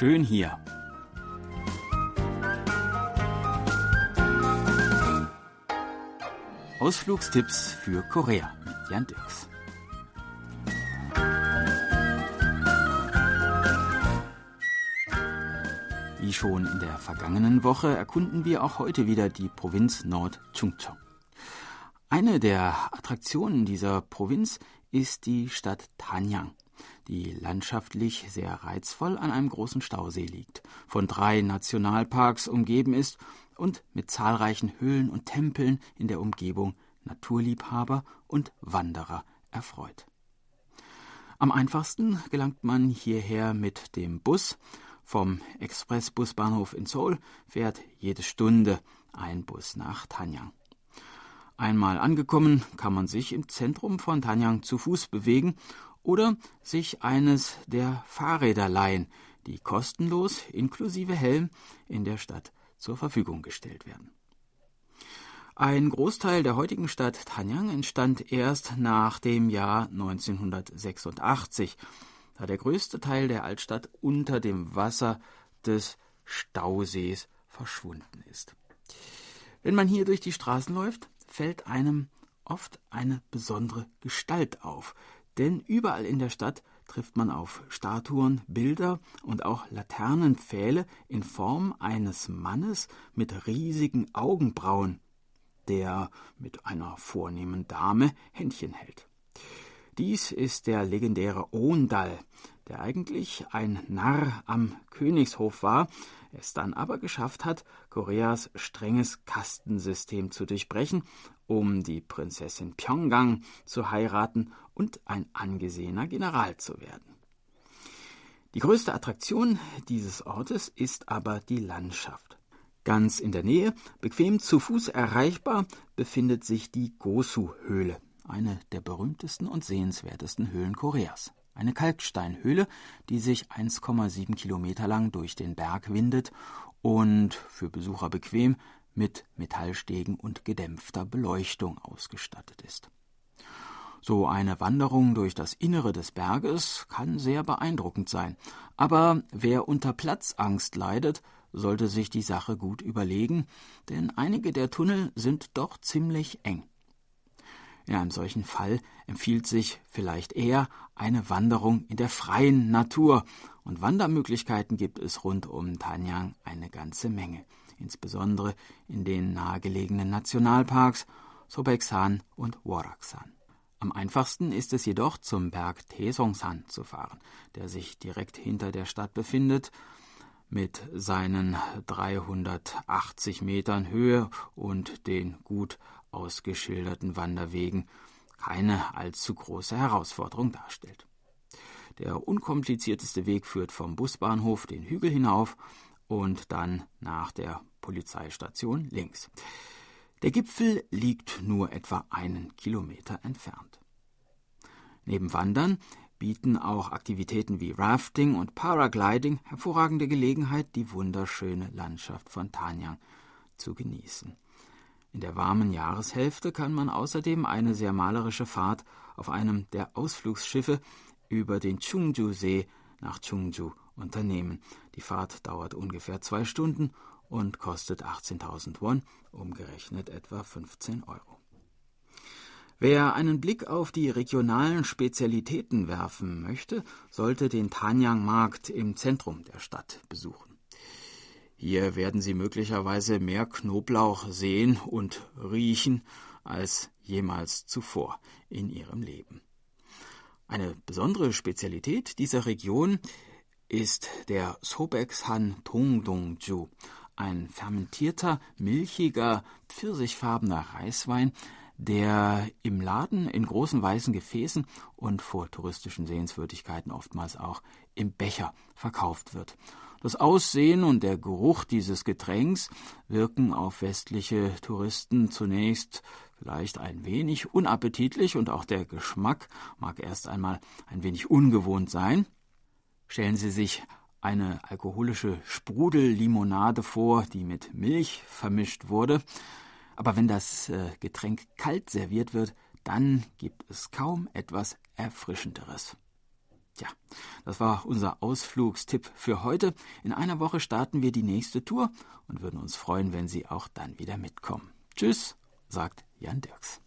schön hier. Ausflugstipps für Korea mit Jan Dirks. Wie schon in der vergangenen Woche erkunden wir auch heute wieder die Provinz Nord-Chungcheong. Eine der Attraktionen dieser Provinz ist die Stadt Tanyang, die landschaftlich sehr reizvoll an einem großen Stausee liegt, von drei Nationalparks umgeben ist und mit zahlreichen Höhlen und Tempeln in der Umgebung Naturliebhaber und Wanderer erfreut. Am einfachsten gelangt man hierher mit dem Bus vom Expressbusbahnhof in Seoul fährt jede Stunde ein Bus nach Tanyang. Einmal angekommen, kann man sich im Zentrum von Tanyang zu Fuß bewegen oder sich eines der Fahrräder leihen, die kostenlos inklusive Helm in der Stadt zur Verfügung gestellt werden. Ein Großteil der heutigen Stadt Tanyang entstand erst nach dem Jahr 1986 da der größte Teil der Altstadt unter dem Wasser des Stausees verschwunden ist. Wenn man hier durch die Straßen läuft, fällt einem oft eine besondere Gestalt auf, denn überall in der Stadt trifft man auf Statuen, Bilder und auch Laternenpfähle in Form eines Mannes mit riesigen Augenbrauen, der mit einer vornehmen Dame Händchen hält. Dies ist der legendäre Ondal, der eigentlich ein Narr am Königshof war, es dann aber geschafft hat, Koreas strenges Kastensystem zu durchbrechen, um die Prinzessin Pyongyang zu heiraten und ein angesehener General zu werden. Die größte Attraktion dieses Ortes ist aber die Landschaft. Ganz in der Nähe, bequem zu Fuß erreichbar, befindet sich die Gosu-Höhle eine der berühmtesten und sehenswertesten Höhlen Koreas. Eine Kalksteinhöhle, die sich 1,7 Kilometer lang durch den Berg windet und für Besucher bequem mit Metallstegen und gedämpfter Beleuchtung ausgestattet ist. So eine Wanderung durch das Innere des Berges kann sehr beeindruckend sein, aber wer unter Platzangst leidet, sollte sich die Sache gut überlegen, denn einige der Tunnel sind doch ziemlich eng. In einem solchen Fall empfiehlt sich vielleicht eher eine Wanderung in der freien Natur. Und Wandermöglichkeiten gibt es rund um Tanyang eine ganze Menge, insbesondere in den nahegelegenen Nationalparks Sobeksan und Woraksan. Am einfachsten ist es jedoch, zum Berg Taesongsan zu fahren, der sich direkt hinter der Stadt befindet, mit seinen 380 Metern Höhe und den gut ausgeschilderten Wanderwegen keine allzu große Herausforderung darstellt. Der unkomplizierteste Weg führt vom Busbahnhof den Hügel hinauf und dann nach der Polizeistation links. Der Gipfel liegt nur etwa einen Kilometer entfernt. Neben Wandern bieten auch Aktivitäten wie Rafting und Paragliding hervorragende Gelegenheit, die wunderschöne Landschaft von Tanyang zu genießen. In der warmen Jahreshälfte kann man außerdem eine sehr malerische Fahrt auf einem der Ausflugsschiffe über den Chungju-See nach Chungju unternehmen. Die Fahrt dauert ungefähr zwei Stunden und kostet 18.000 Won, umgerechnet etwa 15 Euro. Wer einen Blick auf die regionalen Spezialitäten werfen möchte, sollte den Tanyang-Markt im Zentrum der Stadt besuchen. Hier werden Sie möglicherweise mehr Knoblauch sehen und riechen als jemals zuvor in Ihrem Leben. Eine besondere Spezialität dieser Region ist der Sobeksan Tongdongju, ein fermentierter, milchiger, pfirsichfarbener Reiswein, der im Laden in großen weißen Gefäßen und vor touristischen Sehenswürdigkeiten oftmals auch im Becher verkauft wird. Das Aussehen und der Geruch dieses Getränks wirken auf westliche Touristen zunächst vielleicht ein wenig unappetitlich und auch der Geschmack mag erst einmal ein wenig ungewohnt sein. Stellen Sie sich eine alkoholische Sprudellimonade vor, die mit Milch vermischt wurde. Aber wenn das äh, Getränk kalt serviert wird, dann gibt es kaum etwas Erfrischenderes. Tja, das war unser Ausflugstipp für heute. In einer Woche starten wir die nächste Tour und würden uns freuen, wenn Sie auch dann wieder mitkommen. Tschüss, sagt Jan Dirks.